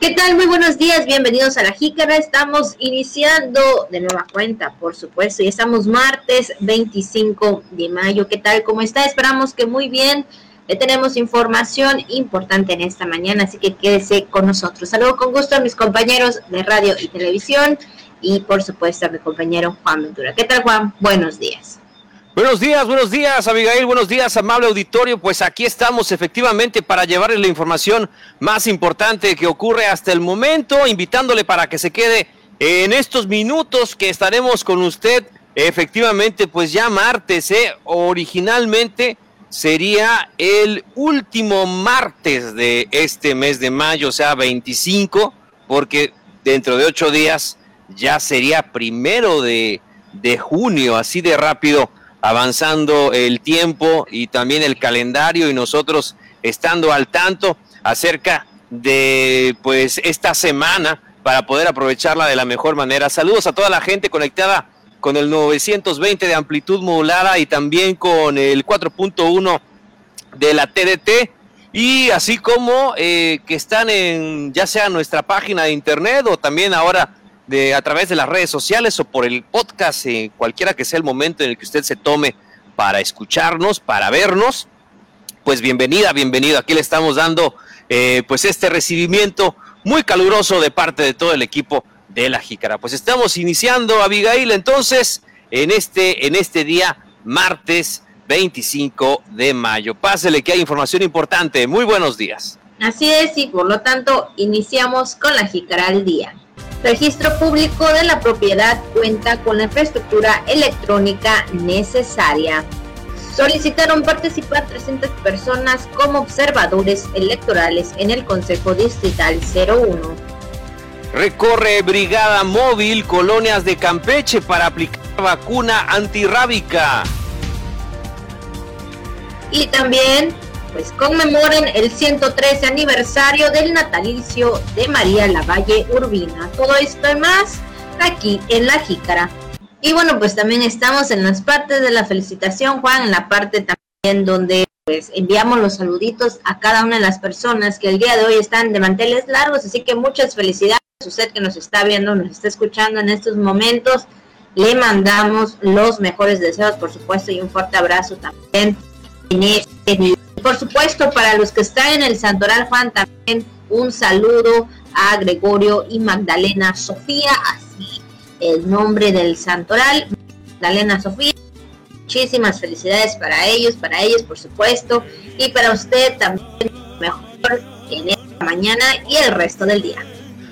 ¿Qué tal? Muy buenos días, bienvenidos a la Jícara. Estamos iniciando de nueva cuenta, por supuesto, y estamos martes 25 de mayo. ¿Qué tal? ¿Cómo está? Esperamos que muy bien. Le tenemos información importante en esta mañana, así que quédese con nosotros. Saludo con gusto a mis compañeros de radio y televisión y, por supuesto, a mi compañero Juan Ventura. ¿Qué tal, Juan? Buenos días. Buenos días, buenos días, Abigail, buenos días, amable auditorio. Pues aquí estamos efectivamente para llevarles la información más importante que ocurre hasta el momento, invitándole para que se quede en estos minutos que estaremos con usted. Efectivamente, pues ya martes, ¿eh? originalmente sería el último martes de este mes de mayo, o sea, 25, porque dentro de ocho días ya sería primero de, de junio, así de rápido avanzando el tiempo y también el calendario y nosotros estando al tanto acerca de pues esta semana para poder aprovecharla de la mejor manera. Saludos a toda la gente conectada con el 920 de amplitud modulada y también con el 4.1 de la TDT y así como eh, que están en ya sea nuestra página de internet o también ahora de, a través de las redes sociales o por el podcast, eh, cualquiera que sea el momento en el que usted se tome para escucharnos, para vernos, pues bienvenida, bienvenido. Aquí le estamos dando eh, pues este recibimiento muy caluroso de parte de todo el equipo de la Jícara. Pues estamos iniciando, Abigail, entonces, en este, en este día, martes 25 de mayo. Pásele que hay información importante. Muy buenos días. Así es, y por lo tanto, iniciamos con la Jícara al día. Registro público de la propiedad cuenta con la infraestructura electrónica necesaria. Solicitaron participar 300 personas como observadores electorales en el Consejo Distrital 01. Recorre Brigada Móvil Colonias de Campeche para aplicar vacuna antirrábica. Y también pues conmemoren el 113 aniversario del natalicio de María Lavalle Urbina. Todo esto y más aquí en La Jícara. Y bueno, pues también estamos en las partes de la felicitación, Juan, en la parte también donde pues enviamos los saluditos a cada una de las personas que el día de hoy están de manteles largos, así que muchas felicidades a usted que nos está viendo, nos está escuchando en estos momentos. Le mandamos los mejores deseos, por supuesto, y un fuerte abrazo también en este video por supuesto, para los que están en el Santoral Juan, también un saludo a Gregorio y Magdalena Sofía, así el nombre del Santoral, Magdalena Sofía. Muchísimas felicidades para ellos, para ellos, por supuesto, y para usted también, mejor en esta mañana y el resto del día.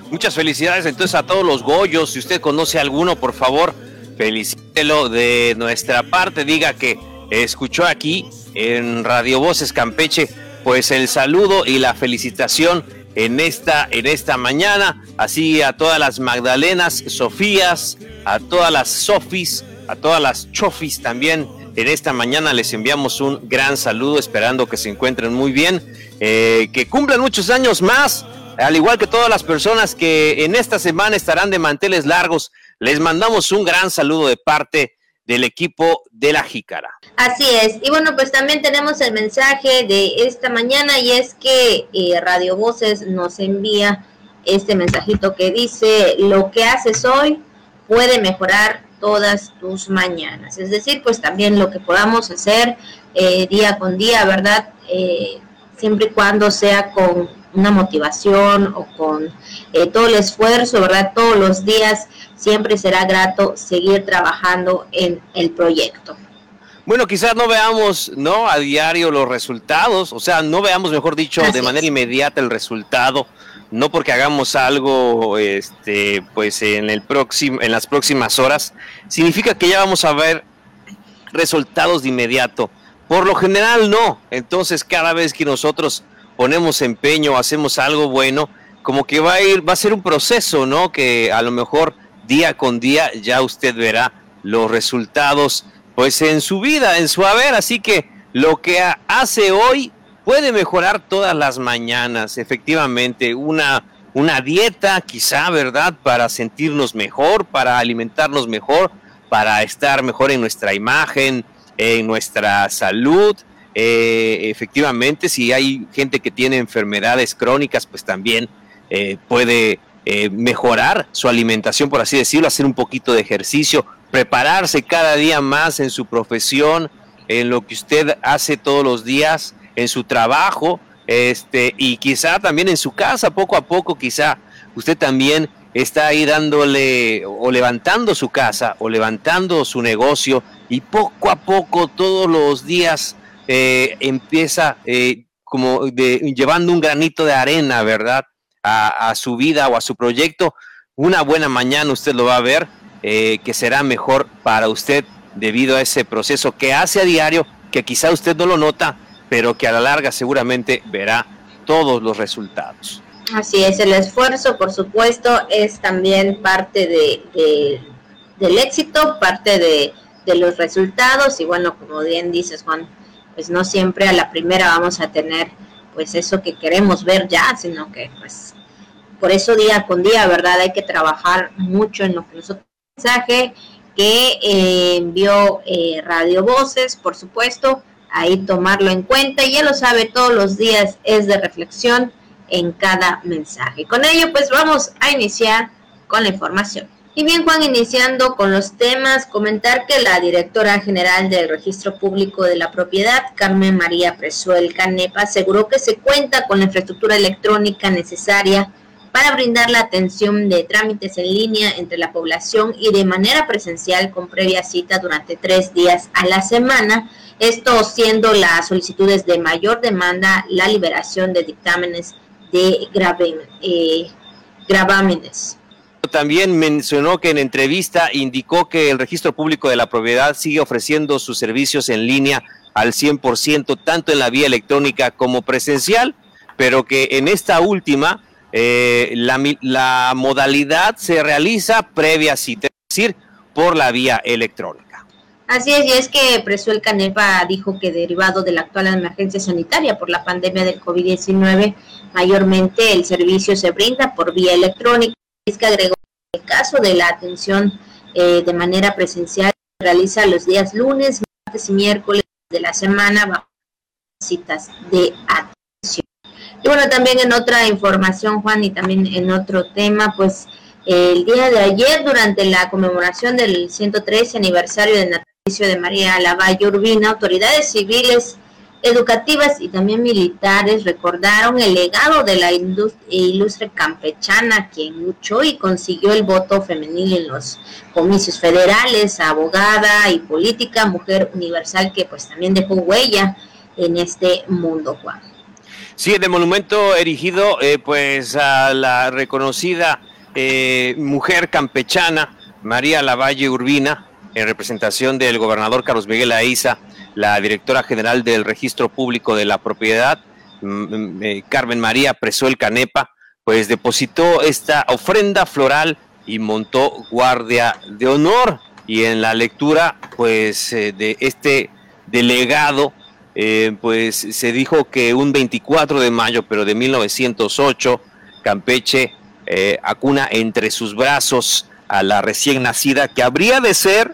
Muchas felicidades entonces a todos los Goyos. Si usted conoce alguno, por favor, felicítelo de nuestra parte. Diga que escuchó aquí en Radio Voces Campeche, pues el saludo y la felicitación en esta, en esta mañana, así a todas las Magdalenas, Sofías, a todas las Sofis, a todas las Chofis también. En esta mañana les enviamos un gran saludo, esperando que se encuentren muy bien, eh, que cumplan muchos años más, al igual que todas las personas que en esta semana estarán de manteles largos. Les mandamos un gran saludo de parte del equipo de la Jícara. Así es. Y bueno, pues también tenemos el mensaje de esta mañana y es que eh, Radio Voces nos envía este mensajito que dice, lo que haces hoy puede mejorar todas tus mañanas. Es decir, pues también lo que podamos hacer eh, día con día, ¿verdad? Eh, siempre y cuando sea con una motivación o con todo el esfuerzo, ¿verdad? Todos los días siempre será grato seguir trabajando en el proyecto. Bueno, quizás no veamos, ¿no? A diario los resultados, o sea, no veamos, mejor dicho, de manera inmediata el resultado, no porque hagamos algo, este, pues en el próximo, en las próximas horas, significa que ya vamos a ver resultados de inmediato. Por lo general, no. Entonces, cada vez que nosotros ponemos empeño, hacemos algo bueno, como que va a ir, va a ser un proceso, ¿no? Que a lo mejor día con día ya usted verá los resultados pues en su vida, en su haber, así que lo que hace hoy puede mejorar todas las mañanas, efectivamente, una una dieta quizá, ¿verdad? Para sentirnos mejor, para alimentarnos mejor, para estar mejor en nuestra imagen, en nuestra salud. Eh, efectivamente, si hay gente que tiene enfermedades crónicas, pues también puede mejorar su alimentación, por así decirlo, hacer un poquito de ejercicio, prepararse cada día más en su profesión, en lo que usted hace todos los días, en su trabajo, este, y quizá también en su casa, poco a poco, quizá usted también está ahí dándole o levantando su casa o levantando su negocio y poco a poco todos los días eh, empieza eh, como de, llevando un granito de arena, ¿verdad? A, su vida o a su proyecto. Una buena mañana usted lo va a ver eh, que será mejor para usted debido a ese proceso que hace a diario, que quizá usted no lo nota, pero que a la larga seguramente verá todos los resultados. Así es, el esfuerzo, por supuesto, es también parte de, del éxito, parte de, de, los resultados y bueno, como bien dices Juan, pues no siempre a la primera vamos a tener pues eso que queremos ver ya, sino que pues por eso día con día, ¿verdad? Hay que trabajar mucho en lo que nosotros mensaje que eh, envió eh, Radio Voces, por supuesto, ahí tomarlo en cuenta, ya lo sabe, todos los días es de reflexión en cada mensaje. Con ello, pues vamos a iniciar con la información. Y bien, Juan, iniciando con los temas, comentar que la directora general del Registro Público de la Propiedad, Carmen María Presuel Canepa, aseguró que se cuenta con la infraestructura electrónica necesaria para brindar la atención de trámites en línea entre la población y de manera presencial con previa cita durante tres días a la semana, esto siendo las solicitudes de mayor demanda la liberación de dictámenes de eh, gravámenes. También mencionó que en entrevista indicó que el registro público de la propiedad sigue ofreciendo sus servicios en línea al 100%, tanto en la vía electrónica como presencial, pero que en esta última eh, la, modalidad se realiza previa cita, es decir, por la vía electrónica. Así es, y es que Presuel Canepa dijo que derivado de la actual emergencia sanitaria por la pandemia del COVID-19, mayormente el servicio se brinda por vía electrónica. Que agregó el caso de la atención eh, de manera presencial se realiza los días lunes, martes y miércoles de la semana bajo citas de atención. Y bueno, también en otra información, Juan, y también en otro tema, pues el día de ayer, durante la conmemoración del 113 aniversario del natalicio de María Lavalle Urbina, autoridades civiles, educativas y también militares recordaron el legado de la ilustre campechana, quien luchó y consiguió el voto femenil en los comicios federales, abogada y política, mujer universal que pues también dejó huella en este mundo, Juan. Sí, de monumento erigido eh, pues a la reconocida eh, mujer campechana María Lavalle Urbina, en representación del gobernador Carlos Miguel Aiza, la directora general del Registro Público de la Propiedad, mm, mm, eh, Carmen María Presuel Canepa, pues depositó esta ofrenda floral y montó guardia de honor. Y en la lectura, pues, de este delegado eh, pues se dijo que un 24 de mayo, pero de 1908, Campeche eh, acuna entre sus brazos a la recién nacida, que habría de ser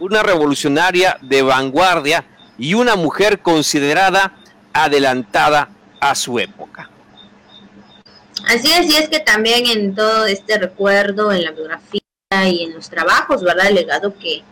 una revolucionaria de vanguardia y una mujer considerada adelantada a su época. Así es, y es que también en todo este recuerdo, en la biografía y en los trabajos, ¿verdad? El legado que,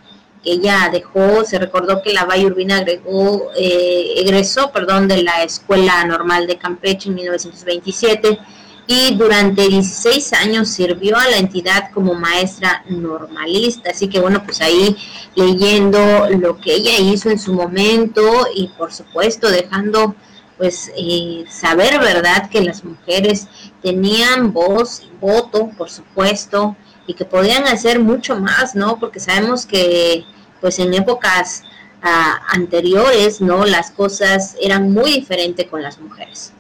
ella dejó, se recordó que la Valle Urbina agregó, eh, egresó perdón, de la Escuela Normal de Campeche en 1927 y durante 16 años sirvió a la entidad como maestra normalista. Así que bueno, pues ahí leyendo lo que ella hizo en su momento y por supuesto dejando pues eh, saber, ¿verdad?, que las mujeres tenían voz, voto, por supuesto, y que podían hacer mucho más, ¿no? Porque sabemos que pues en épocas ah, anteriores, ¿no? Las cosas eran muy diferentes con las mujeres.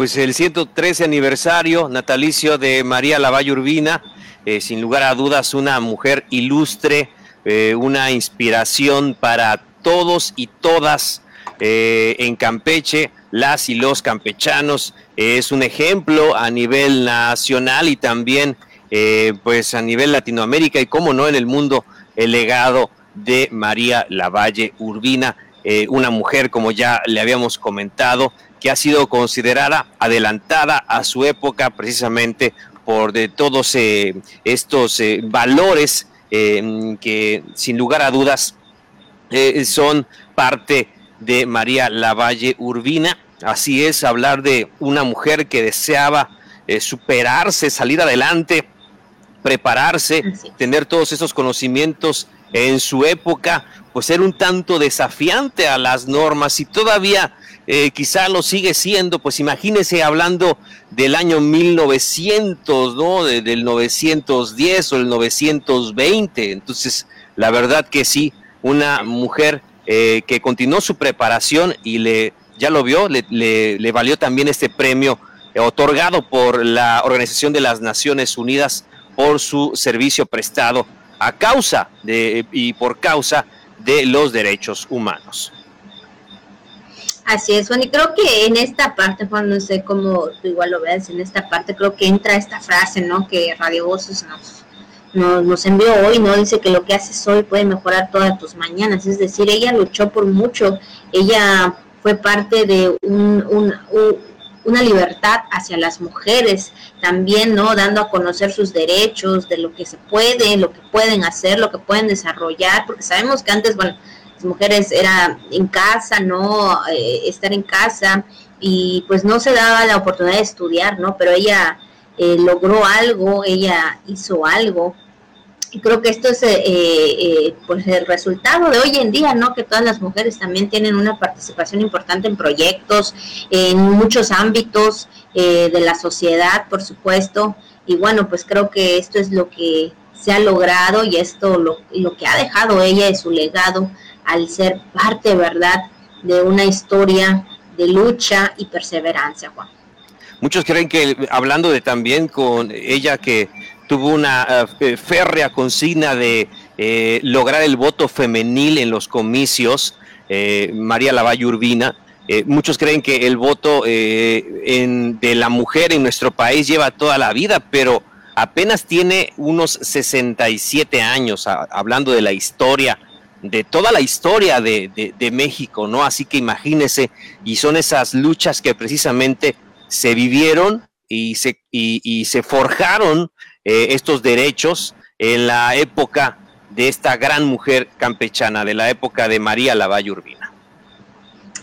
Pues el 113 aniversario natalicio de María Lavalle Urbina, eh, sin lugar a dudas una mujer ilustre, eh, una inspiración para todos y todas eh, en Campeche, las y los campechanos, es un ejemplo a nivel nacional y también pues a nivel Latinoamérica y como no en el mundo el legado de María Lavalle Urbina, una mujer, como ya le habíamos comentado, que ha sido considerada adelantada a su época precisamente por de todos eh, estos eh, valores eh, que sin lugar a dudas son parte de María Lavalle Urbina. Así es, hablar de una mujer que deseaba superarse, salir adelante, prepararse, tener todos esos conocimientos en su época, pues era un tanto desafiante a las normas y todavía eh, quizá lo sigue siendo, pues imagínese hablando del año 1900, ¿no? del 910 o el 920. Entonces, la verdad que sí, una mujer eh, que continuó su preparación y le, ya lo vio, le, le valió también este premio otorgado por la Organización de las Naciones Unidas por su servicio prestado a causa de y por causa de los derechos humanos. Así es, Juan, y creo que en esta parte, Juan, no sé cómo tú igual lo ves, en esta parte creo que entra esta frase, ¿no? Que Radio Voces nos, nos, envió hoy, ¿no? Dice que lo que haces hoy puede mejorar todas tus mañanas, es decir, ella luchó por mucho, ella fue parte de un, una libertad hacia las mujeres, también, ¿no? Dando a conocer sus derechos, de lo que se puede, lo que pueden hacer, lo que pueden desarrollar, porque sabemos que antes, bueno, mujeres era en casa, ¿no? Eh, estar en casa y pues no se daba la oportunidad de estudiar, ¿no? Pero ella eh, logró algo, ella hizo algo. Y creo que esto es eh, pues el resultado de hoy en día, ¿no? Que todas las mujeres también tienen una participación importante en proyectos, en muchos ámbitos de la sociedad, por supuesto. Y bueno, pues creo que esto es lo que se ha logrado y esto lo, lo que ha dejado ella de su legado al ser parte, ¿verdad?, de una historia de lucha y perseverancia, Juan. Muchos creen que hablando de también con ella que tuvo una eh, férrea consigna de eh, lograr el voto femenil en los comicios, eh, María Lavalle Urbina, muchos creen que el voto de la mujer en nuestro país lleva toda la vida, pero apenas tiene unos 67 años, hablando de la historia de toda la historia de, de, México, ¿no? Así que imagínese, y son esas luchas que precisamente se vivieron y se, y, se forjaron eh, estos derechos en la época de esta gran mujer campechana, de la época de María Lavalle Urbina.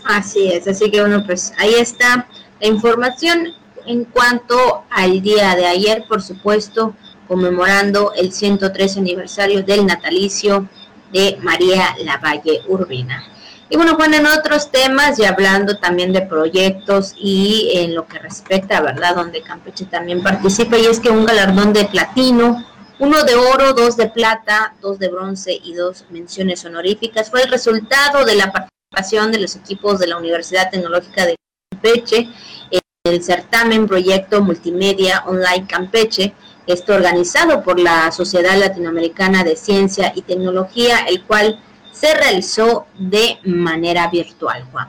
Así es, así que bueno, pues ahí está la información en cuanto al día de ayer, por supuesto, conmemorando el 103 aniversario del natalicio de María Lavalle Urbina. Y bueno, Juan, en otros temas y hablando también de proyectos y en lo que respecta, ¿verdad? Donde Campeche también participa y es que un galardón de platino, uno de oro, dos de plata, dos de bronce y dos menciones honoríficas fue el resultado de la participación de los equipos de la Universidad Tecnológica de Campeche en el certamen proyecto multimedia online Campeche esto organizado por la Sociedad Latinoamericana de Ciencia y Tecnología, el cual se realizó de manera virtual, Juan.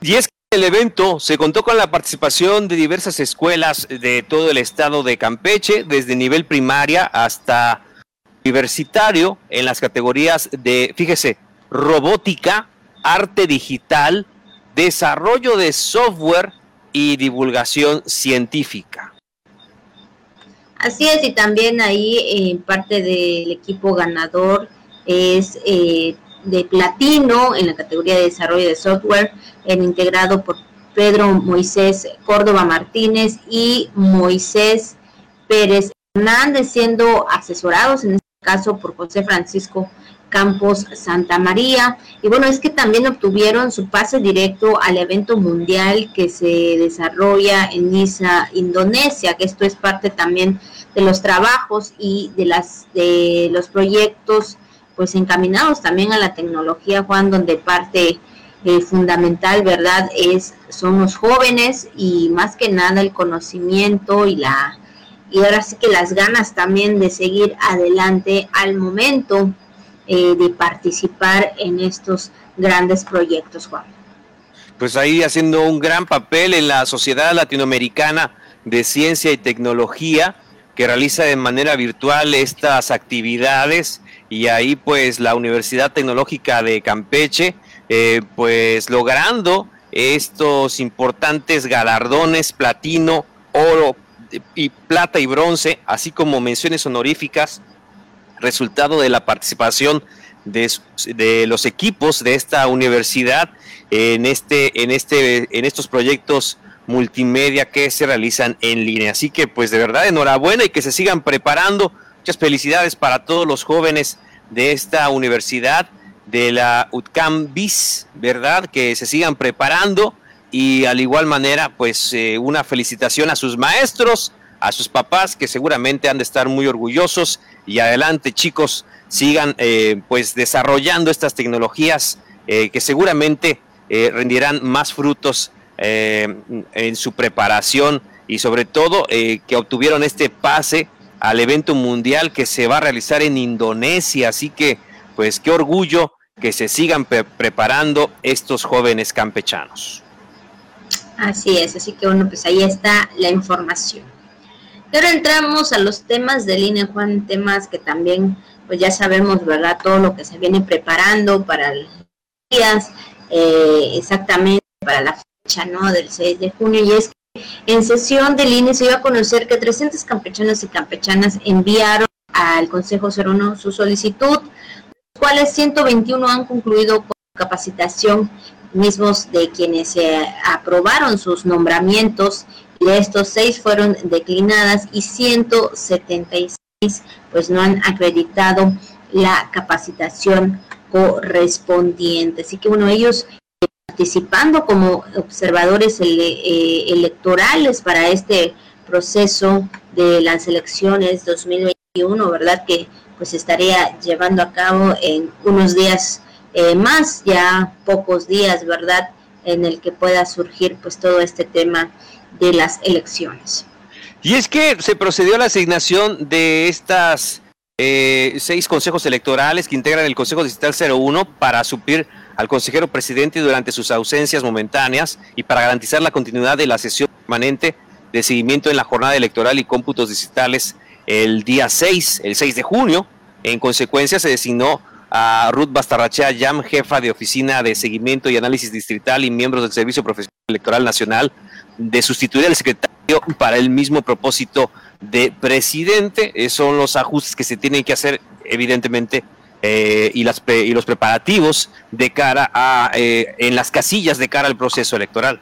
Y es que el evento se contó con la participación de diversas escuelas de todo el estado de Campeche, desde nivel primaria hasta universitario, en las categorías de, fíjese, robótica, arte digital, desarrollo de software y divulgación científica. Así es, y también ahí eh, parte del equipo ganador es eh, de platino en la categoría de desarrollo de software, integrado por Pedro Moisés Córdoba Martínez y Moisés Pérez Hernández, siendo asesorados en este caso por José Francisco Campos Santa María. Y bueno, es que también obtuvieron su pase directo al evento mundial que se desarrolla en Niza, Indonesia, que esto es parte también de los trabajos y de las de los proyectos pues encaminados también a la tecnología, Juan, donde parte eh, fundamental, ¿verdad? Es son los jóvenes y más que nada el conocimiento y la y ahora sí que las ganas también de seguir adelante al momento eh, de participar en estos grandes proyectos, Juan. Pues ahí haciendo un gran papel en la Sociedad Latinoamericana de Ciencia y Tecnología, que realiza de manera virtual estas actividades y ahí pues la Universidad Tecnológica de Campeche, eh, pues logrando estos importantes galardones platino, oro y plata y bronce, así como menciones honoríficas, resultado de la participación de, de los equipos de esta universidad en este, en este, en estos proyectos multimedia que se realizan en línea. Así que, pues de verdad, enhorabuena y que se sigan preparando. Muchas felicidades para todos los jóvenes de esta universidad, de la UTCAM BIS, ¿verdad? Que se sigan preparando y al igual manera, pues eh, una felicitación a sus maestros, a sus papás, que seguramente han de estar muy orgullosos. Y adelante, chicos, sigan eh, pues desarrollando estas tecnologías eh, que seguramente rendirán más frutos en su preparación y sobre todo que obtuvieron este pase al evento mundial que se va a realizar en Indonesia. Así que, pues qué orgullo que se sigan preparando estos jóvenes campechanos. Así es, así que bueno, pues ahí está la información. Y ahora entramos a los temas de línea, Juan, temas que también, pues ya sabemos, ¿verdad? Todo lo que se viene preparando para los días, eh, exactamente para la fecha, ¿no? Del 6 de junio, y es en sesión de línea se dio a conocer que 300 campechanos y campechanas enviaron al Consejo 01 su solicitud, los cuales 121 han concluido con capacitación mismos de quienes se aprobaron sus nombramientos y de estos seis fueron declinadas y 176 pues no han acreditado la capacitación correspondiente. Así que bueno, ellos participando como observadores eh, electorales para este proceso de las elecciones 2021, ¿verdad? Que pues estaría llevando a cabo en unos días eh, más, ya pocos días, ¿verdad?, en el que pueda surgir pues todo este tema de las elecciones. Y es que se procedió a la asignación de estas eh, seis consejos electorales que integran el Consejo Digital 01 para suplir al consejero presidente durante sus ausencias momentáneas y para garantizar la continuidad de la sesión permanente de seguimiento en la jornada electoral y cómputos digitales el día 6, el 6 de junio. En consecuencia, se designó a Ruth Bastarrachea Yam, jefa de Oficina de Seguimiento y Análisis Distrital y miembros del Servicio Profesional Electoral Nacional, de sustituir al secretario para el mismo propósito de presidente. Son los ajustes que se tienen que hacer, evidentemente, eh, y, las y los preparativos de cara a, eh, en las casillas de cara al proceso electoral.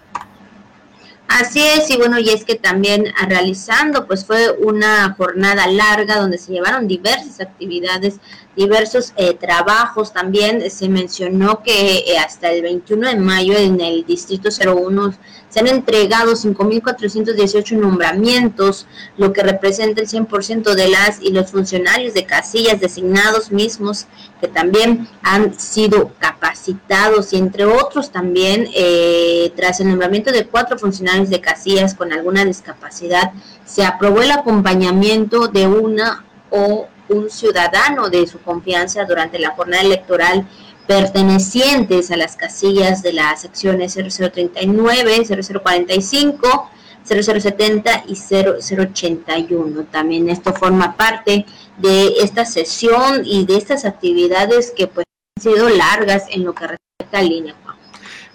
Así es, y bueno, y es que también realizando, pues fue una jornada larga donde se llevaron diversas actividades diversos eh, trabajos. También se mencionó que eh, hasta el 21 de mayo en el Distrito 01 se han entregado 5.418 nombramientos, lo que representa el 100% de las y los funcionarios de casillas designados mismos que también han sido capacitados y entre otros también eh, tras el nombramiento de cuatro funcionarios de casillas con alguna discapacidad se aprobó el acompañamiento de una o un ciudadano de su confianza durante la jornada electoral pertenecientes a las casillas de las secciones 0039, 0045, 0070 y 0081. También esto forma parte de esta sesión y de estas actividades que pues han sido largas en lo que respecta al INE.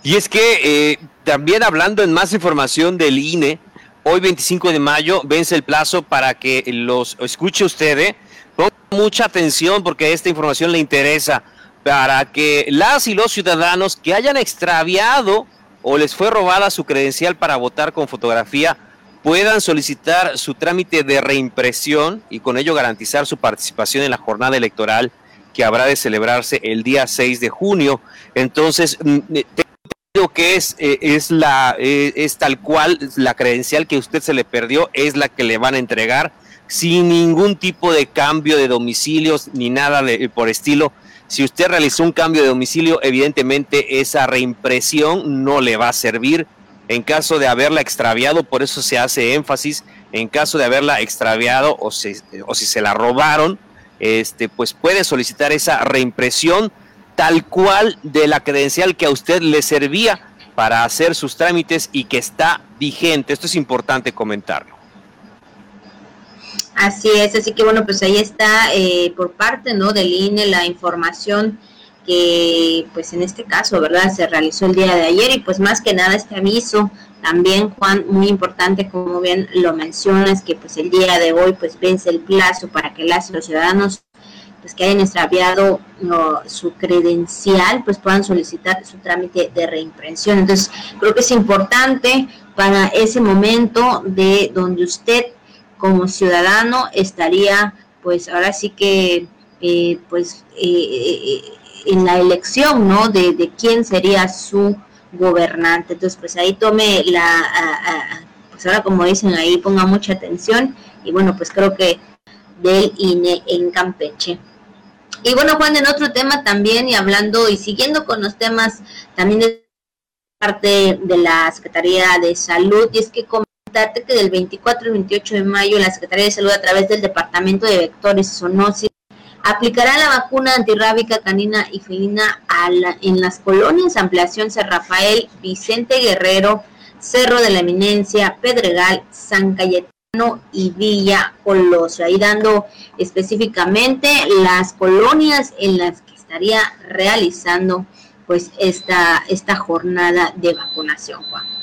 Y es que eh, también hablando en más información del INE, hoy 25 de mayo vence el plazo para que los escuche usted, ¿eh? mucha atención porque esta información le interesa para que las y los ciudadanos que hayan extraviado o les fue robada su credencial para votar con fotografía puedan solicitar su trámite de reimpresión y con ello garantizar su participación en la jornada electoral que habrá de celebrarse el día 6 de junio. Entonces, mm, eh, que es, eh, es, la, eh, es tal cual la credencial que usted se le perdió, es la que le van a entregar sin ningún tipo de cambio de domicilios ni nada de, por estilo. Si usted realizó un cambio de domicilio, evidentemente esa reimpresión no le va a servir. En caso de haberla extraviado, por eso se hace énfasis, en caso de haberla extraviado o, o si se la robaron, este, pues puede solicitar esa reimpresión tal cual de la credencial que a usted le servía para hacer sus trámites y que está vigente. Esto es importante comentarlo. Así es, así que bueno, pues ahí está eh, por parte ¿no? del INE la información que pues en este caso, ¿verdad? Se realizó el día de ayer y pues más que nada este aviso también, Juan, muy importante, como bien lo mencionas, que pues el día de hoy pues vence el plazo para que las, ciudadanos pues que hayan extraviado su credencial, pues puedan solicitar su trámite de reimpresión. Entonces, creo que es importante para ese momento de donde usted como ciudadano estaría, pues ahora sí que, eh, pues eh, eh, en la elección, ¿no? De, de, quién sería su gobernante. Entonces, pues ahí tome la, pues ahora como dicen ahí, ponga mucha atención y bueno, pues creo que del INE en Campeche. Y bueno, Juan, en otro tema también, y hablando y siguiendo con los temas también de parte de la Secretaría de Salud, y es que comentarte que del 24 al 28 de mayo la Secretaría de Salud a través del Departamento de Vectores y Zoonosis aplicará la vacuna antirrábica canina y felina en las colonias Ampliación San Rafael, Vicente Guerrero, Cerro de la Eminencia, Pedregal, San Cayetano y Villa Colosio, ahí dando específicamente las colonias en las que estaría realizando pues esta, esta jornada de vacunación, Juan.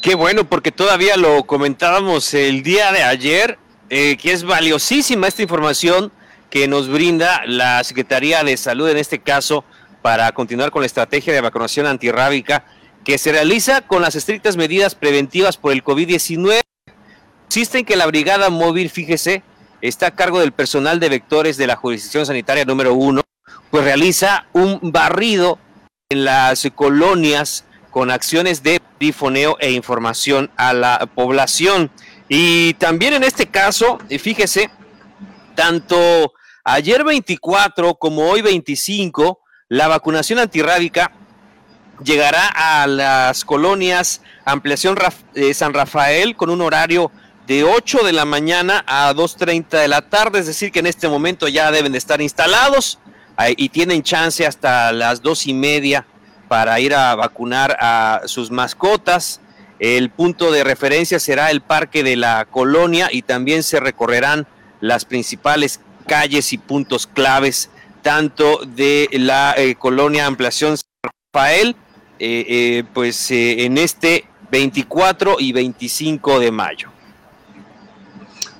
Qué bueno, porque todavía lo comentábamos el día de ayer, eh, que es valiosísima esta información que nos brinda la Secretaría de Salud en este caso para continuar con la estrategia de vacunación antirrábica que se realiza con las estrictas medidas preventivas por el COVID-19 Existen que la brigada móvil, fíjese, está a cargo del personal de vectores de la jurisdicción sanitaria número uno, pues realiza un barrido en las colonias con acciones de difoneo e información a la población. Y también en este caso, fíjese, tanto ayer 24 como hoy 25, la vacunación antirrábica llegará a las colonias Ampliación eh, San Rafael con un horario de 8 de la mañana a 2.30 de la tarde, es decir, que en este momento ya deben de estar instalados y tienen chance hasta las dos y media para ir a vacunar a sus mascotas. El punto de referencia será el parque de la colonia y también se recorrerán las principales calles y puntos claves, tanto de la eh, colonia Ampliación San Rafael, eh, eh, pues en este 24 y 25 de mayo.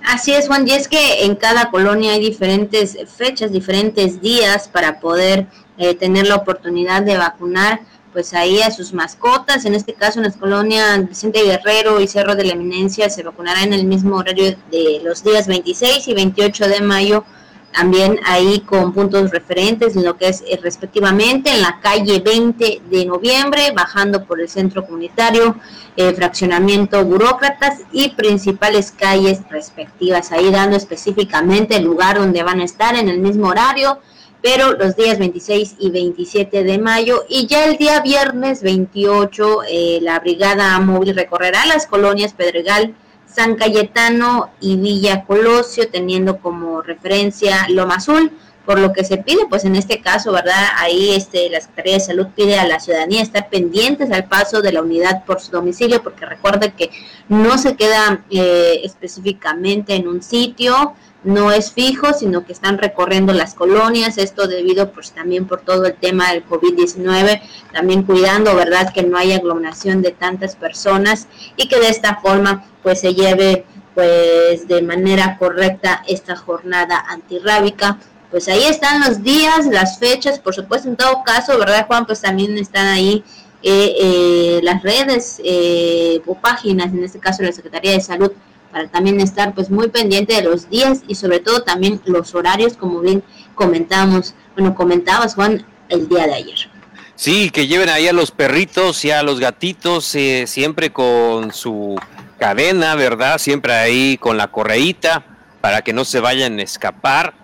Así es, Juan, y es que en cada colonia hay diferentes fechas, diferentes días para poder eh, tener la oportunidad de vacunar pues ahí a sus mascotas, en este caso en las colonias Vicente Guerrero y Cerro de la Eminencia se vacunará en el mismo horario de los días 26 y 28 de mayo también ahí con puntos referentes en lo que es eh, respectivamente en la calle 20 de noviembre, bajando por el centro comunitario, eh, fraccionamiento burócratas y principales calles respectivas, ahí dando específicamente el lugar donde van a estar en el mismo horario, pero los días 26 y 27 de mayo y ya el día viernes 28 eh, la brigada móvil recorrerá las colonias Pedregal, San Cayetano y Villa Colosio, teniendo como referencia Loma Azul, por lo que se pide, pues en este caso, ¿verdad? Ahí este, la Secretaría de Salud pide a la ciudadanía estar pendientes al paso de la unidad por su domicilio, porque recuerde que no se queda eh, específicamente en un sitio, no es fijo, sino que están recorriendo las colonias, esto debido pues también por todo el tema del COVID-19, también cuidando, ¿verdad?, que no haya aglomeración de tantas personas y que de esta forma pues se lleve pues de manera correcta esta jornada antirrábica. Pues ahí están los días, las fechas, por supuesto, en todo caso, ¿verdad, Juan? Pues también están ahí eh, eh, las redes eh, o páginas, en este caso la Secretaría de Salud, para también estar pues muy pendiente de los días y sobre todo también los horarios, como bien comentamos, bueno, comentabas Juan el día de ayer. Sí, que lleven ahí a los perritos y a los gatitos eh, siempre con su cadena, ¿verdad? Siempre ahí con la correíta para que no se vayan a escapar.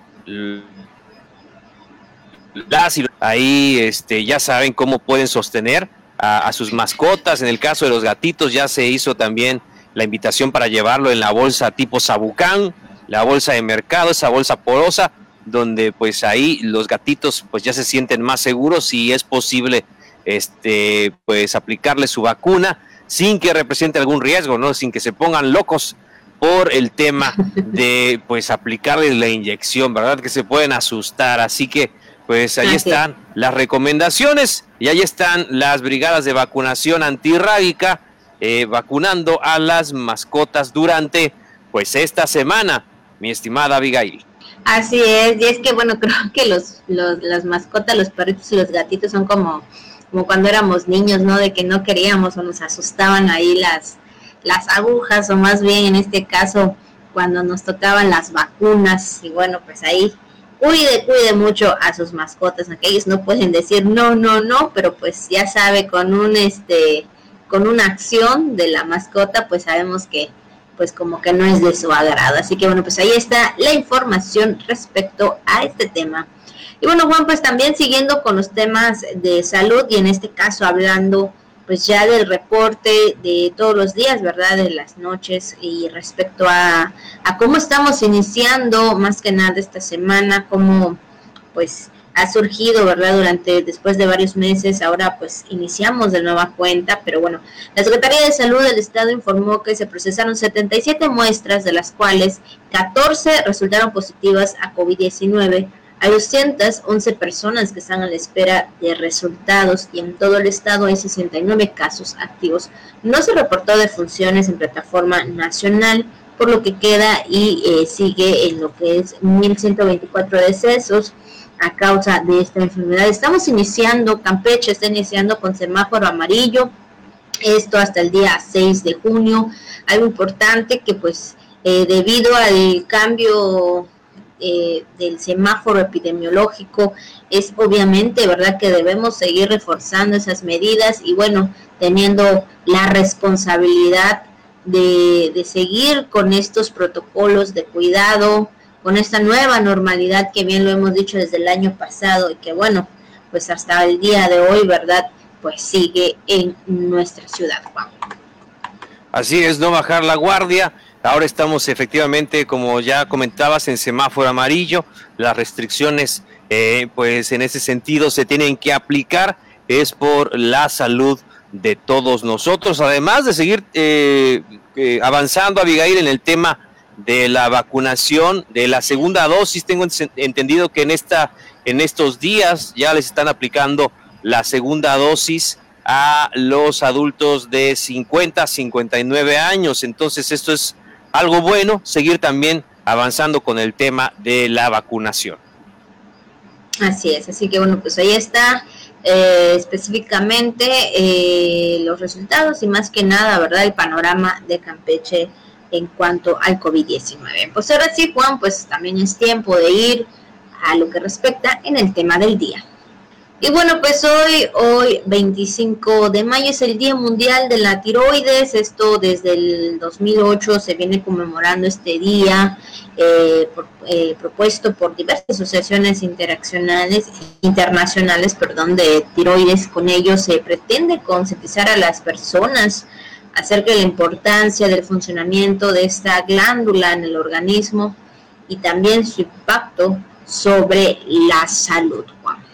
Ahí este, ya saben cómo pueden sostener a, a sus mascotas. En el caso de los gatitos ya se hizo también la invitación para llevarlo en la bolsa tipo Sabucán, la bolsa de mercado, esa bolsa porosa, donde pues ahí los gatitos pues ya se sienten más seguros y es posible este pues aplicarle su vacuna sin que represente algún riesgo, ¿no? Sin que se pongan locos por el tema de pues aplicarles la inyección, ¿verdad? Que se pueden asustar, así que pues ahí están las recomendaciones y ahí están las brigadas de vacunación antirrábica eh, vacunando a las mascotas durante pues esta semana, mi estimada Abigail. Así es, y es que bueno, creo que los, los, las mascotas, los perritos y los gatitos son como, como cuando éramos niños, ¿no? De que no queríamos o nos asustaban ahí las, las agujas, o más bien en este caso cuando nos tocaban las vacunas, y bueno, pues ahí cuide, cuide mucho a sus mascotas, aunque ellos no pueden decir no, no, no, pero pues ya sabe, con un este, con una acción de la mascota, pues sabemos que pues como que no es de su agrado. Así que bueno, pues ahí está la información respecto a este tema. Y bueno, Juan, pues también siguiendo con los temas de salud y en este caso hablando pues ya del reporte de todos los días, ¿verdad? De las noches y respecto a, a cómo estamos iniciando más que nada esta semana, cómo pues ha surgido, ¿verdad? Durante, después de varios meses, ahora pues iniciamos de nueva cuenta, pero bueno, la Secretaría de Salud del Estado informó que se procesaron 77 muestras, de las cuales 14 resultaron positivas a COVID-19. Hay 211 personas que están a la espera de resultados y en todo el estado hay 69 casos activos. No se reportó defunciones en plataforma nacional, por lo que queda y eh, sigue en lo que es 1.124 decesos a causa de esta enfermedad. Estamos iniciando, Campeche está iniciando con semáforo amarillo, esto hasta el día 6 de junio. Algo importante que pues eh, debido al cambio eh, del semáforo epidemiológico es obviamente, ¿verdad? Que debemos seguir reforzando esas medidas y bueno, teniendo la responsabilidad de, de seguir con estos protocolos de cuidado, con esta nueva normalidad que bien lo hemos dicho desde el año pasado y que bueno, pues hasta el día de hoy, ¿verdad? Pues sigue en nuestra ciudad, Juan. Así es, no bajar la guardia. Ahora estamos efectivamente, como ya comentabas, en semáforo amarillo. Las restricciones, eh, pues en ese sentido, se tienen que aplicar. Es por la salud de todos nosotros. Además de seguir eh, eh, avanzando, Abigail, en el tema de la vacunación de la segunda dosis. Tengo entendido que en esta en estos días ya les están aplicando la segunda dosis a los adultos de 50 a 59 años. Entonces, esto es algo bueno, seguir también avanzando con el tema de la vacunación. Así es, así que bueno, pues ahí está eh, específicamente eh, los resultados y más que nada, ¿verdad? El panorama de Campeche en cuanto al COVID-19. Pues ahora sí, Juan, pues también es tiempo de ir a lo que respecta en el tema del día. Y bueno, pues hoy, hoy 25 de mayo es el Día Mundial de la Tiroides. Esto desde el 2008 se viene conmemorando este día, eh, eh, propuesto por diversas asociaciones interaccionales, internacionales perdón, de tiroides. Con ello se pretende concientizar a las personas acerca de la importancia del funcionamiento de esta glándula en el organismo y también su impacto sobre la salud, Juan.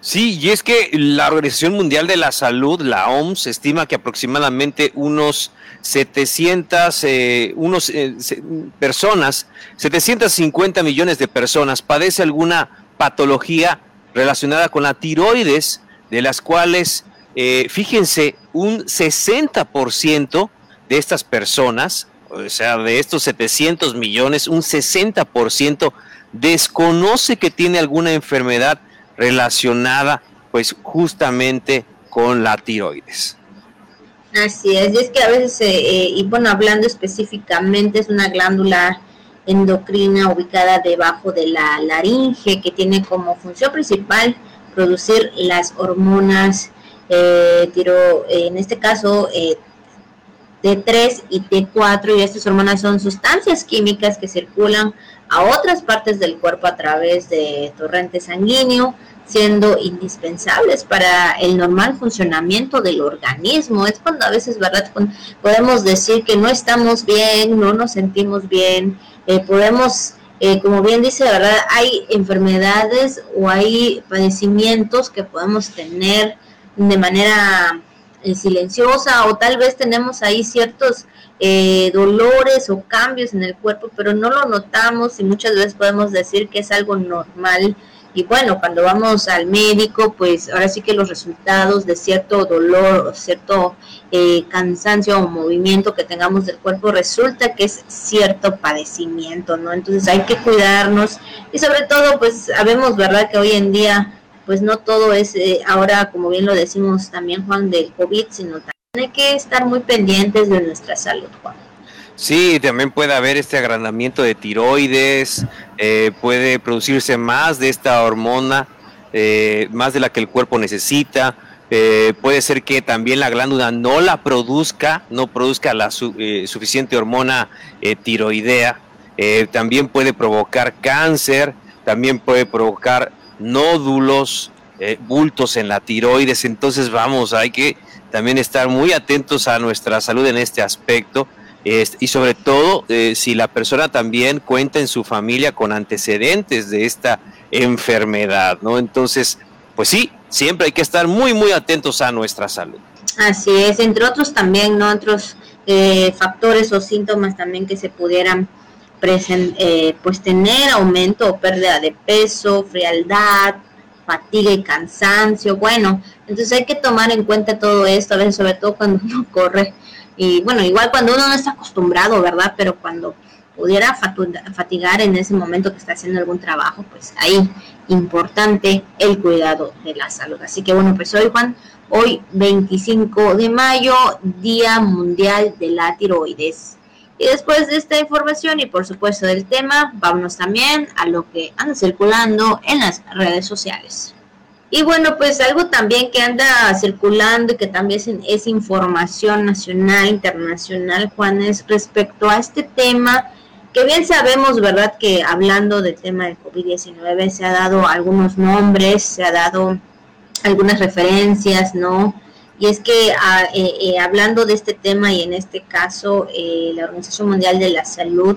Sí, y es que la Organización Mundial de la Salud, la OMS, estima que aproximadamente unos 700 eh, unos, eh, personas, 750 millones de personas padece alguna patología relacionada con la tiroides, de las cuales eh, fíjense, un 60% de estas personas, o sea, de estos 700 millones, un 60% desconoce que tiene alguna enfermedad relacionada pues justamente con la tiroides. Así es, y es que a veces, eh, eh, y bueno, hablando específicamente, es una glándula endocrina ubicada debajo de la laringe que tiene como función principal producir las hormonas eh, tiro, en este caso eh, T3 y T4 y estas hormonas son sustancias químicas que circulan a otras partes del cuerpo a través de torrente sanguíneo, siendo indispensables para el normal funcionamiento del organismo. Es cuando a veces, ¿verdad? Podemos decir que no estamos bien, no nos sentimos bien, eh, podemos, eh, como bien dice, ¿verdad? Hay enfermedades o hay padecimientos que podemos tener de manera eh, silenciosa o tal vez tenemos ahí ciertos eh, dolores o cambios en el cuerpo, pero no lo notamos y muchas veces podemos decir que es algo normal y bueno, cuando vamos al médico, pues ahora sí que los resultados de cierto dolor o cierto eh, cansancio o movimiento que tengamos del cuerpo resulta que es cierto padecimiento, ¿no? Entonces hay que cuidarnos y sobre todo, pues sabemos, ¿verdad? Que hoy en día, pues no todo es eh, ahora, como bien lo decimos también, Juan, del COVID, sino también hay que estar muy pendientes de nuestra salud, Juan. Sí, también puede haber este agrandamiento de tiroides, eh, puede producirse más de esta hormona, eh, más de la que el cuerpo necesita. Eh, puede ser que también la glándula no la produzca, no produzca la suficiente hormona tiroidea. también puede provocar cáncer, también puede provocar nódulos, bultos en la tiroides. Entonces vamos, hay que también estar muy atentos a nuestra salud en este aspecto y sobre todo eh, si la persona también cuenta en su familia con antecedentes de esta enfermedad, ¿no? Entonces, pues sí, siempre hay que estar muy, muy atentos a nuestra salud. Así es, entre otros también, ¿no? Otros eh, factores o síntomas también que se pudieran eh, pues tener aumento o pérdida de peso, frialdad, fatiga y cansancio. Bueno, entonces hay que tomar en cuenta todo esto, a veces sobre todo cuando uno corre y bueno, igual cuando uno no está acostumbrado, ¿verdad? Pero cuando pudiera fatigar en ese momento que está haciendo algún trabajo, pues ahí importante el cuidado de la salud. Así que bueno, pues hoy Juan, hoy 25 de mayo, Día Mundial de la Tiroides. Y después de esta información y por supuesto del tema, vámonos también a lo que anda circulando en las redes sociales. Y bueno, pues algo también que anda circulando y que también es, información nacional, internacional, Juan, es respecto a este tema, que bien sabemos, ¿verdad? Que hablando del tema del COVID-19 se ha dado algunos nombres, se ha dado algunas referencias, ¿no? Y es que ah, eh, eh, hablando de este tema y en este caso eh, la Organización Mundial de la Salud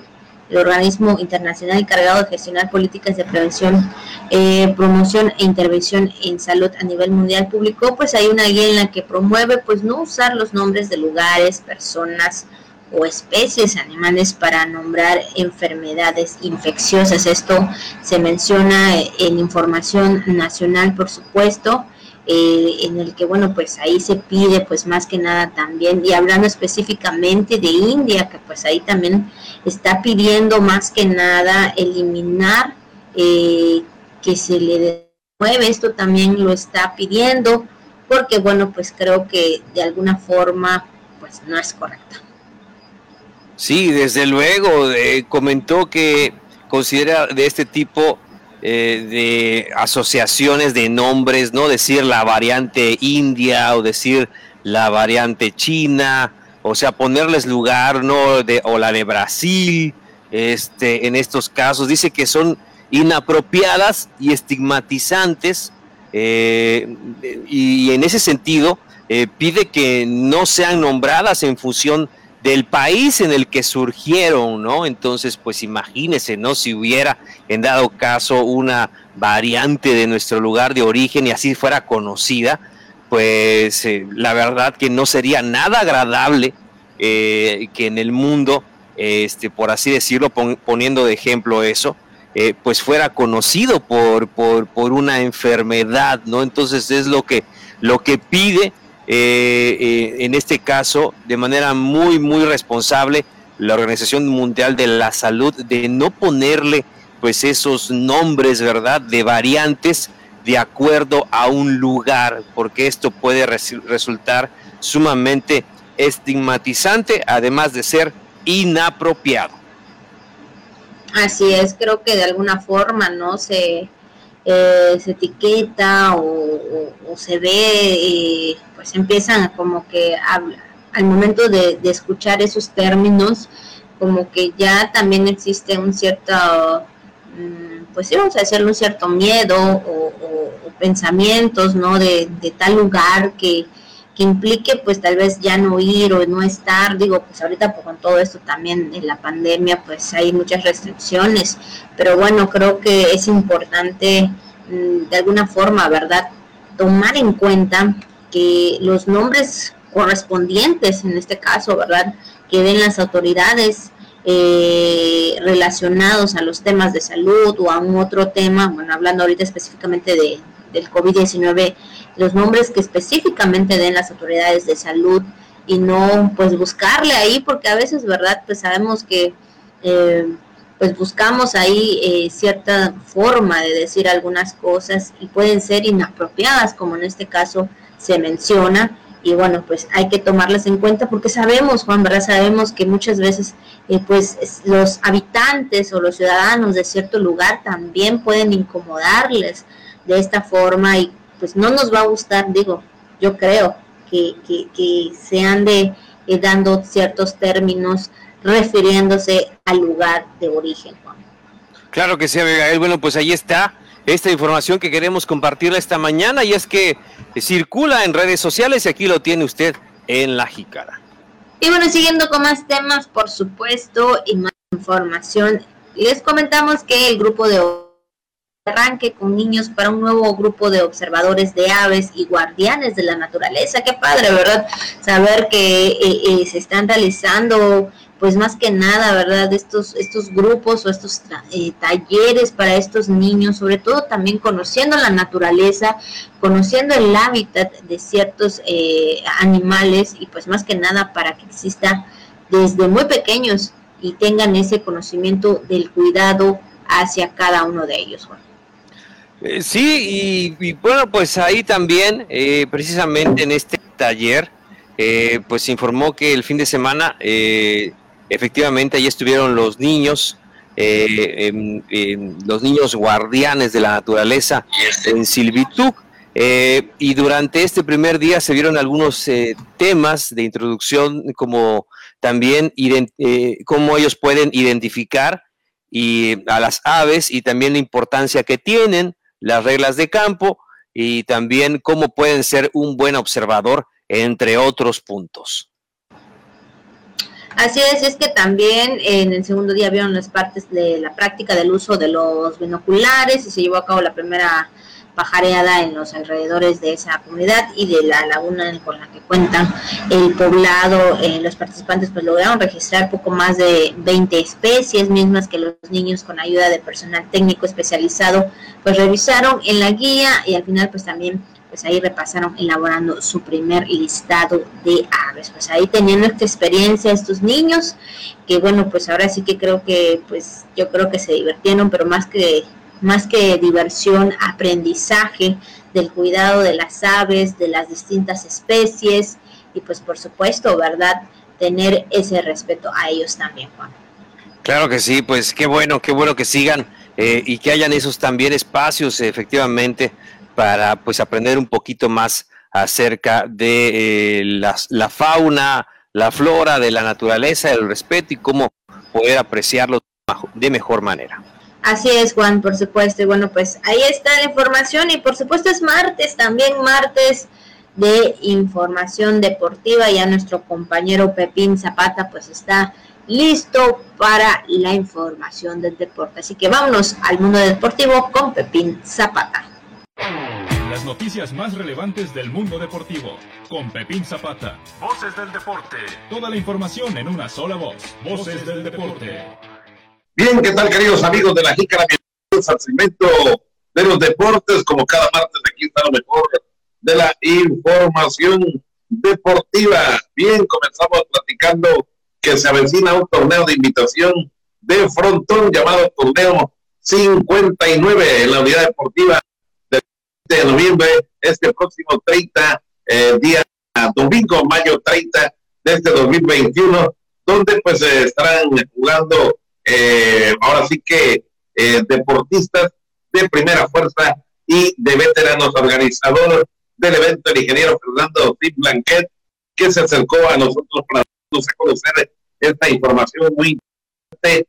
el organismo internacional encargado de gestionar políticas de prevención, eh, promoción e intervención en salud a nivel mundial publicó pues hay una guía en la que promueve pues no usar los nombres de lugares, personas o especies animales para nombrar enfermedades infecciosas. Esto se menciona en información nacional, por supuesto. Eh, en el que bueno pues ahí se pide pues más que nada también y hablando específicamente de India que pues ahí también está pidiendo más que nada eliminar eh, que se le mueve esto también lo está pidiendo porque bueno pues creo que de alguna forma pues no es correcto sí desde luego eh, comentó que considera de este tipo eh, de asociaciones de nombres, ¿no? Decir la variante india o decir la variante china, o sea, ponerles lugar, ¿no? De, o la de Brasil, este, en estos casos. Dice que son inapropiadas y estigmatizantes eh, y en ese sentido eh, pide que no sean nombradas en función del país en el que surgieron, ¿no? Entonces, pues imagínese, ¿no? Si hubiera en dado caso una variante de nuestro lugar de origen y así fuera conocida, pues eh, la verdad que no sería nada agradable eh, que en el mundo, este, por así decirlo, poniendo de ejemplo eso, eh, pues fuera conocido por, por, por una enfermedad, ¿no? Entonces es lo que, lo que pide eh, eh, en este caso, de manera muy, muy responsable, la Organización Mundial de la Salud de no ponerle pues esos nombres, ¿verdad?, de variantes de acuerdo a un lugar, porque esto puede resultar sumamente estigmatizante, además de ser inapropiado. Así es, creo que de alguna forma, ¿no? Se, eh, se etiqueta o, se ve, eh, pues empiezan como que al momento de, escuchar esos términos, como que ya también existe un cierto, mm, pues vamos a decirlo, un cierto miedo o, pensamientos, ¿no? De, tal lugar que, que implique pues tal vez ya no ir o no estar, digo, pues ahorita pues, con todo esto también en la pandemia pues hay muchas restricciones, pero bueno, creo que es importante de alguna forma, ¿verdad? Tomar en cuenta que los nombres correspondientes en este caso, ¿verdad? Que den las autoridades eh, relacionados a los temas de salud o a un otro tema, bueno, hablando ahorita específicamente de, del COVID-19, los nombres que específicamente den las autoridades de salud y no pues buscarle ahí, porque a veces, ¿verdad? Pues sabemos que eh, pues buscamos ahí eh, cierta forma de decir algunas cosas y pueden ser inapropiadas, como en este caso se menciona, y bueno, pues hay que tomarlas en cuenta porque sabemos, Juan, ¿verdad? Sabemos que muchas veces eh, pues los habitantes o los ciudadanos de cierto lugar también pueden incomodarles de esta forma y pues no nos va a gustar, digo, yo creo que, que, se ande eh, dando ciertos términos refiriéndose al lugar de origen. Claro que sí, Abigail. Bueno, pues ahí está esta información que queremos compartirla esta mañana y es que circula en redes sociales y aquí lo tiene usted en la jícara. Y bueno, siguiendo con más temas, por supuesto, y más información, les comentamos que el grupo de arranque con niños para un nuevo grupo de observadores de aves y guardianes de la naturaleza. Qué padre, ¿verdad? Saber que eh, eh, se están realizando pues más que nada, ¿verdad? Estos, estos grupos o estos eh, talleres para estos niños, sobre todo también conociendo la naturaleza, conociendo el hábitat de ciertos eh, animales y pues más que nada para que exista desde muy pequeños y tengan ese conocimiento del cuidado hacia cada uno de ellos. Juan. Eh, sí, y, bueno, pues ahí también, precisamente en este taller, pues se informó que el fin de semana Efectivamente, ahí estuvieron los niños, eh, los niños guardianes de la naturaleza en Silvituc. Eh, y durante este primer día se vieron algunos eh, temas de introducción, como también cómo ellos pueden identificar y, a las aves y también la importancia que tienen, las reglas de campo y también cómo pueden ser un buen observador, entre otros puntos. Así es, es que también en el segundo día vieron las partes de la práctica del uso de los binoculares y se llevó a cabo la primera pajareada en los alrededores de esa comunidad y de la laguna con la que cuentan el poblado. Eh, los participantes pues lograron registrar poco más de 20 especies mismas que los niños con ayuda de personal técnico especializado pues revisaron en la guía y al final pues también pues ahí repasaron elaborando su primer listado de aves. Pues ahí teniendo esta experiencia estos niños, que bueno, pues ahora sí que creo que, pues yo creo que se divirtieron, pero más que, más que diversión, aprendizaje del cuidado de las aves, de las distintas especies, y pues por supuesto, ¿verdad? Tener ese respeto a ellos también, Juan. Claro que sí, pues qué bueno, qué bueno que sigan eh, y que hayan esos también espacios, efectivamente, para pues aprender un poquito más acerca de eh, la, fauna, la flora, de la naturaleza, el respeto y cómo poder apreciarlo de mejor manera. Así es, Juan, por supuesto. Y bueno, pues ahí está la información y por supuesto es martes, también martes de información deportiva. Ya nuestro compañero Pepín Zapata pues está listo para la información del deporte. Así que vámonos al mundo deportivo con Pepín Zapata. Las noticias más relevantes del mundo deportivo. Con Pepín Zapata. Voces del deporte. Toda la información en una sola voz. Voces del deporte. Bien, ¿qué tal, queridos amigos de la Jícara? Bienvenidos al segmento de los deportes. Como cada martes, aquí está lo mejor de la información deportiva. Bien, comenzamos platicando que se avecina un torneo de invitación de frontón llamado Torneo 59 en la unidad deportiva de noviembre, este próximo 30, eh, día domingo, mayo 30 de este 2021, donde pues estarán jugando eh, ahora sí que eh, deportistas de primera fuerza y de veteranos organizador del evento, el ingeniero Fernando Tim Blanquet, que se acercó a nosotros para conocer esta información muy importante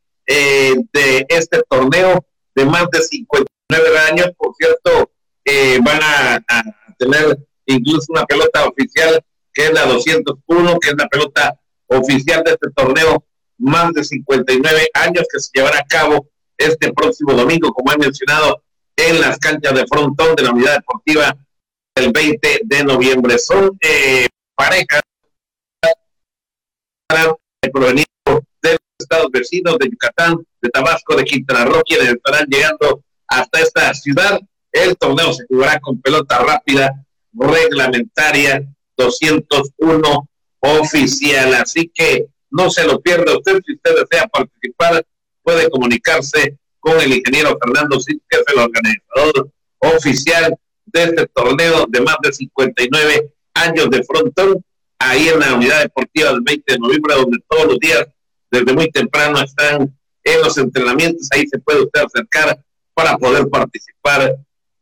de este torneo de más de 59 años. Por cierto, van a, tener incluso una pelota oficial que es la 201, que es la pelota oficial de este torneo, más de 59 años que se llevará a cabo este próximo domingo, como he mencionado, en las canchas de frontón de la unidad deportiva el 20 de noviembre. Son eh, parejas provenidas del estados vecinos de Yucatán, de Tabasco, de Quintana Roo, quienes estarán llegando hasta esta ciudad. El torneo se jugará con pelota rápida, reglamentaria, 201 oficial. Así que no se lo pierda usted. Si usted desea participar, puede comunicarse con el ingeniero Fernando Sid, que es el organizador oficial de este torneo de más de 59 años de frontón, ahí en la unidad deportiva del 20 de noviembre, donde todos los días, desde muy temprano, están en los entrenamientos. Ahí se puede usted acercar para poder participar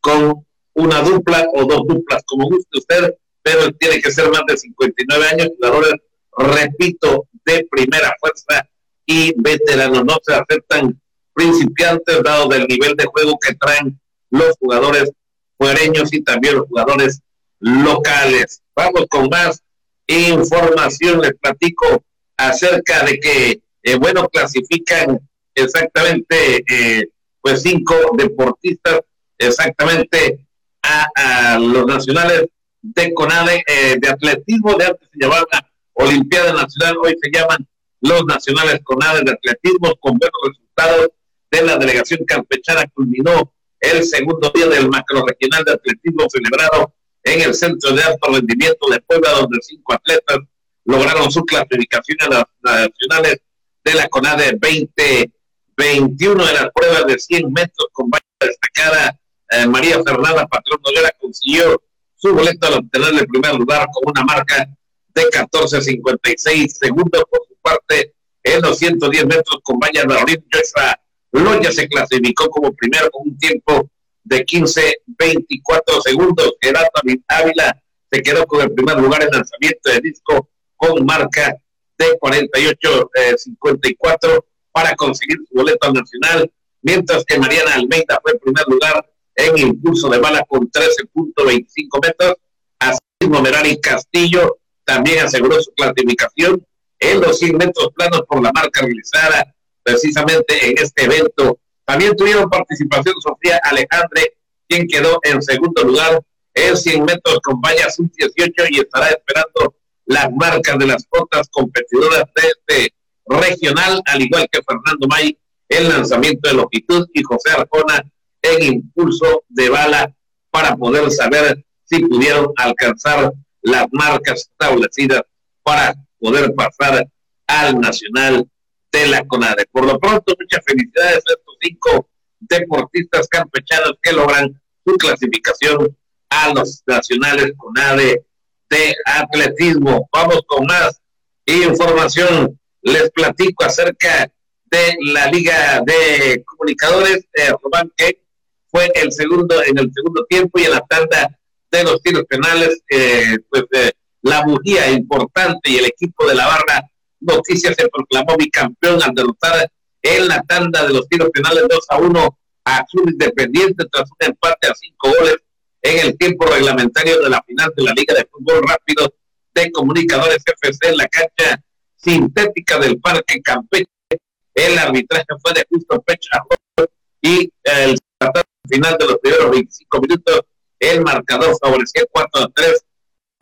con una dupla o dos duplas, como guste usted, pero tiene que ser más de 59 años, jugadores, repito, de primera fuerza y veteranos. No se aceptan principiantes, dado del nivel de juego que traen los jugadores fuereños y también los jugadores locales. Vamos con más información. Les platico acerca de que, eh, bueno, clasifican exactamente, eh, pues cinco deportistas exactamente a, los nacionales de CONADE, eh, de atletismo, de antes se llamaba Olimpiada Nacional, hoy se llaman los nacionales CONADE de atletismo con buenos resultados de la delegación campechana culminó el segundo día del macro regional de atletismo celebrado en el Centro de Alto Rendimiento de Puebla, donde cinco atletas lograron su clasificación a las nacionales de la CONADE 2021 de las pruebas de 100 metros con valla destacada. Eh, María Fernanda Patrón Noguera consiguió su boleto al obtener el primer lugar con una marca de 14.56 segundos. Por su parte, en los 110 metros con valla de Joshua Loya se clasificó como primero con un tiempo de 15-24 segundos. Gerardo Ávila se quedó con el primer lugar en lanzamiento de disco con marca de 48-54 para conseguir su boleto nacional, mientras que Mariana Almeida fue en primer lugar en impulso de bala con 13.25 metros. Así Merari Castillo también aseguró su clasificación en los 100 metros planos por la marca realizada precisamente en este evento. También tuvieron participación Sofía Alejandre, quien quedó en segundo lugar en 100 metros con valla sub-18 y estará esperando las marcas de las otras competidoras de este regional, al igual que Fernando May en lanzamiento de longitud y José Arjona en impulso de bala para poder saber si pudieron alcanzar las marcas establecidas para poder pasar al nacional de la CONADE. Por lo pronto, muchas felicidades a estos cinco deportistas campechanos que logran su clasificación a los nacionales CONADE de atletismo. Vamos con más información. Les platico acerca de la Liga de Comunicadores, de Román, que fue el segundo en el segundo tiempo y en la tanda de los tiros penales, eh, pues eh, la bujía importante y el equipo de la barra Noticias se proclamó bicampeón al derrotar en la tanda de los tiros penales 2 a 1 a Club Independiente tras un empate a cinco goles en el tiempo reglamentario de la final de la Liga de Fútbol Rápido de Comunicadores FC en la cancha sintética del Parque Campeche. El arbitraje fue de Justo Pecha y el final de los primeros 25 minutos el marcador favorecía 4 a 3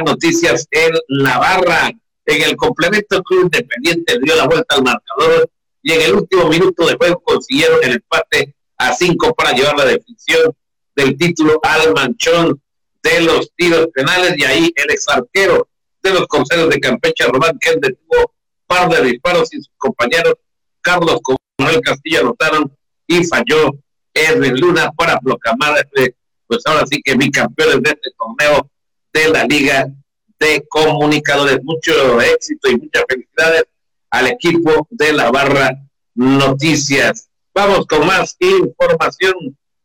noticias en la barra. En el complemento, Club Independiente dio la vuelta al marcador y en el último minuto de juego consiguieron el empate a cinco para llevar la definición del título al manchón de los tiros penales y ahí el ex arquero de los consejos de Campeche, Román Ken, detuvo par de disparos y sus compañeros Carlos Manuel Castillo anotaron y falló Edwin Luna para proclamar, este, pues ahora sí que campeones de este torneo de la Liga de comunicadores. Mucho éxito y muchas felicidades al equipo de la barra noticias. Vamos con más información.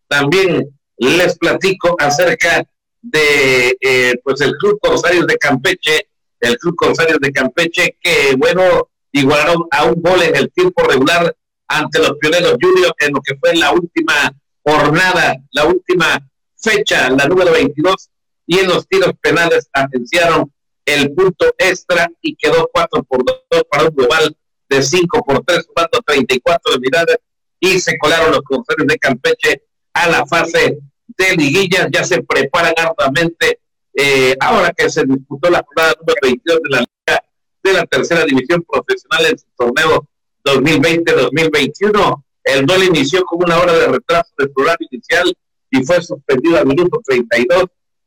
También les platico acerca de eh, pues el Club Corsarios de Campeche, el Club Corsarios de Campeche que bueno igualaron a un gol en el tiempo regular ante los pioneros Juniors en lo que fue la última jornada, la última fecha, la número 22 y en los tiros penales agenciaron el punto extra y quedó 4 por 2 para un global de 5 por 3, sumando 34 unidades y se colaron los consejos de Campeche a la fase de liguillas. Ya se preparan arduamente eh, ahora que se disputó la jornada número 22 de la Liga de la Tercera División Profesional en su torneo 2020-2021. El duelo inició con una hora de retraso del programa inicial y fue suspendido al minuto 32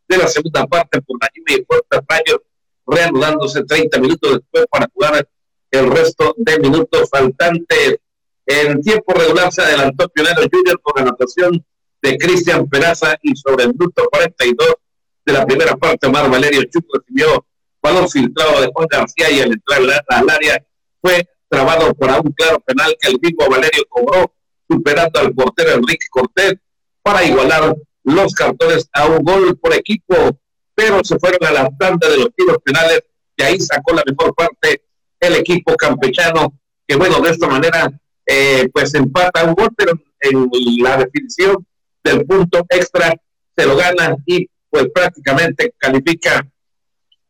de la segunda parte por lluvia y fuertes rayos, reanudándose 30 minutos después para jugar el resto de minutos faltantes. En tiempo regular se adelantó Pionero Junior con la anotación de Cristian Peraza y sobre el minuto 42 de la primera parte, Omar Valerio Chuc recibió balón filtrado de Juan García y al entrar al área fue trabado por un claro penal que el mismo Valerio cobró, superando al portero Enrique Cortés para igualar los cartones a un gol por equipo, pero se fueron a la tanda de los tiros penales y ahí sacó la mejor parte el equipo campechano, que bueno, de esta manera eh, pues empata un gol, pero en la definición del punto extra se lo gana y pues prácticamente califica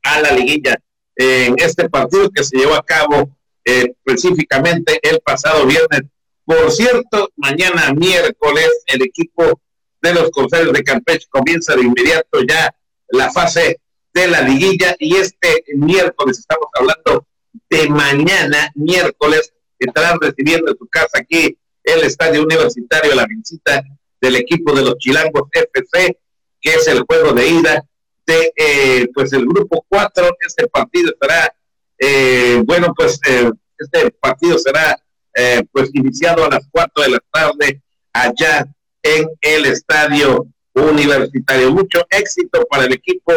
a la liguilla en este partido que se llevó a cabo eh, específicamente el pasado viernes. Por cierto, mañana miércoles el equipo de los Corsarios de Campeche comienza de inmediato ya la fase de la liguilla y este miércoles estamos hablando de mañana miércoles estarán recibiendo en su casa aquí el Estadio Universitario la visita del equipo de los Chilangos FC, que es el juego de ida de eh, pues el grupo 4. Este partido estará, eh, bueno, pues eh, este partido será pues iniciado a las 4 de la tarde allá en el Estadio Universitario. Mucho éxito para el equipo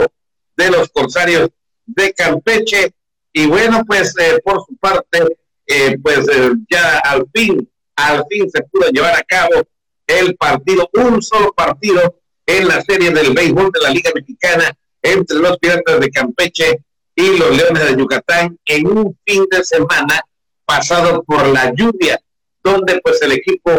de los Corsarios de Campeche. Y bueno, pues por su parte, pues ya al fin, al fin se pudo llevar a cabo el partido, un solo partido en la serie del béisbol de la Liga Mexicana entre los Piratas de Campeche y los Leones de Yucatán en un fin de semana pasado por la lluvia, donde pues el equipo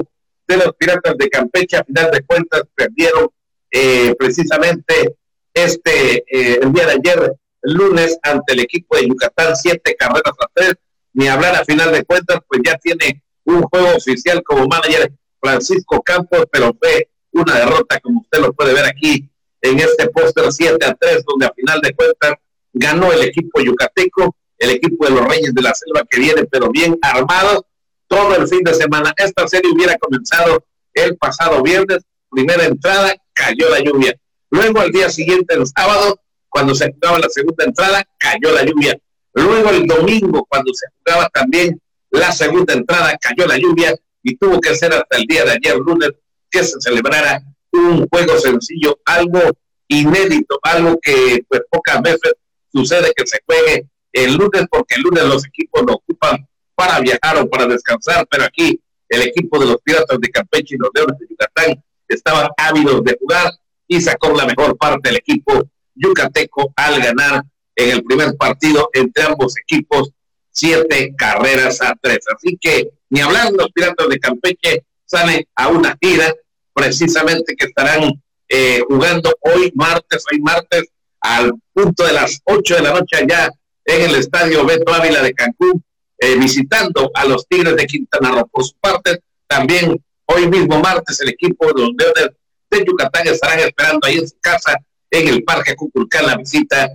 de los Piratas de Campeche a final de cuentas perdieron eh, precisamente este eh, el día de ayer, lunes, ante el equipo de Yucatán, siete carreras a tres, ni hablar a final de cuentas, pues ya tiene un juego oficial como manager Francisco Campos, pero fue una derrota, como usted lo puede ver aquí en este póster 7 a 3, donde a final de cuentas ganó el equipo yucateco, el equipo de los Reyes de la Selva que viene, pero bien armado, todo el fin de semana. Esta serie hubiera comenzado el pasado viernes, primera entrada, cayó la lluvia. Luego al día siguiente, el sábado, cuando se jugaba la segunda entrada, cayó la lluvia. Luego el domingo, cuando se jugaba también la segunda entrada, cayó la lluvia y tuvo que ser hasta el día de ayer, lunes, que se celebrara un juego sencillo, algo inédito, algo que pues pocas veces sucede que se juegue el lunes, porque el lunes los equipos lo ocupan para viajar o para descansar, pero aquí el equipo de los Piratas de Campeche y los Leones de Yucatán estaban ávidos de jugar y sacó la mejor parte del equipo yucateco al ganar en el primer partido entre ambos equipos siete carreras a tres. Así que ni hablar, los Piratas de Campeche salen a una gira, precisamente que estarán eh, jugando hoy martes, hoy martes, al punto de las ocho de la noche allá en el estadio Beto Ávila de Cancún, eh, visitando a los Tigres de Quintana Roo. Por su parte, también hoy mismo martes el equipo de los Leones de Yucatán estarán esperando ahí en su casa en el Parque Cuculcán la visita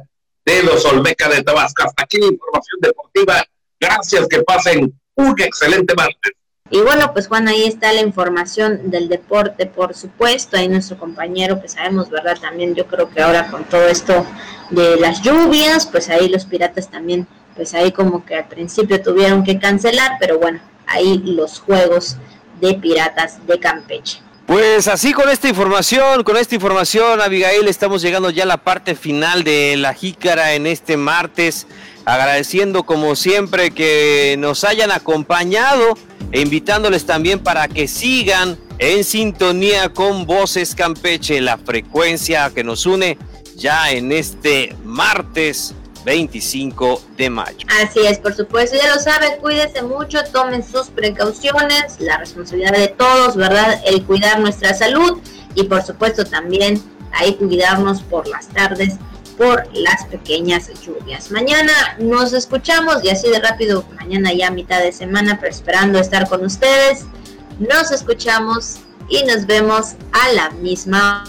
de los Olmecas de Tabasco. Hasta aquí la información deportiva. Gracias, que pasen un excelente martes. Y bueno, pues Juan, ahí está la información del deporte, por supuesto. Ahí nuestro compañero, pues sabemos, ¿verdad? También yo creo que ahora con todo esto de las lluvias, pues ahí los piratas también, pues ahí como que al principio tuvieron que cancelar, pero bueno, ahí los juegos de piratas de Campeche. Pues así con esta información, con esta información, Abigail, estamos llegando ya a la parte final de la jícara en este martes agradeciendo como siempre que nos hayan acompañado e invitándoles también para que sigan en sintonía con Voces Campeche, la frecuencia que nos une ya en este martes 25 de mayo. Así es, por supuesto, ya lo saben, cuídense mucho, tomen sus precauciones, la responsabilidad de todos, ¿verdad? El cuidar nuestra salud y por supuesto también ahí cuidarnos por las tardes por las pequeñas lluvias. Mañana nos escuchamos y así de rápido, mañana ya mitad de semana, pero esperando estar con ustedes. Nos escuchamos y nos vemos a la misma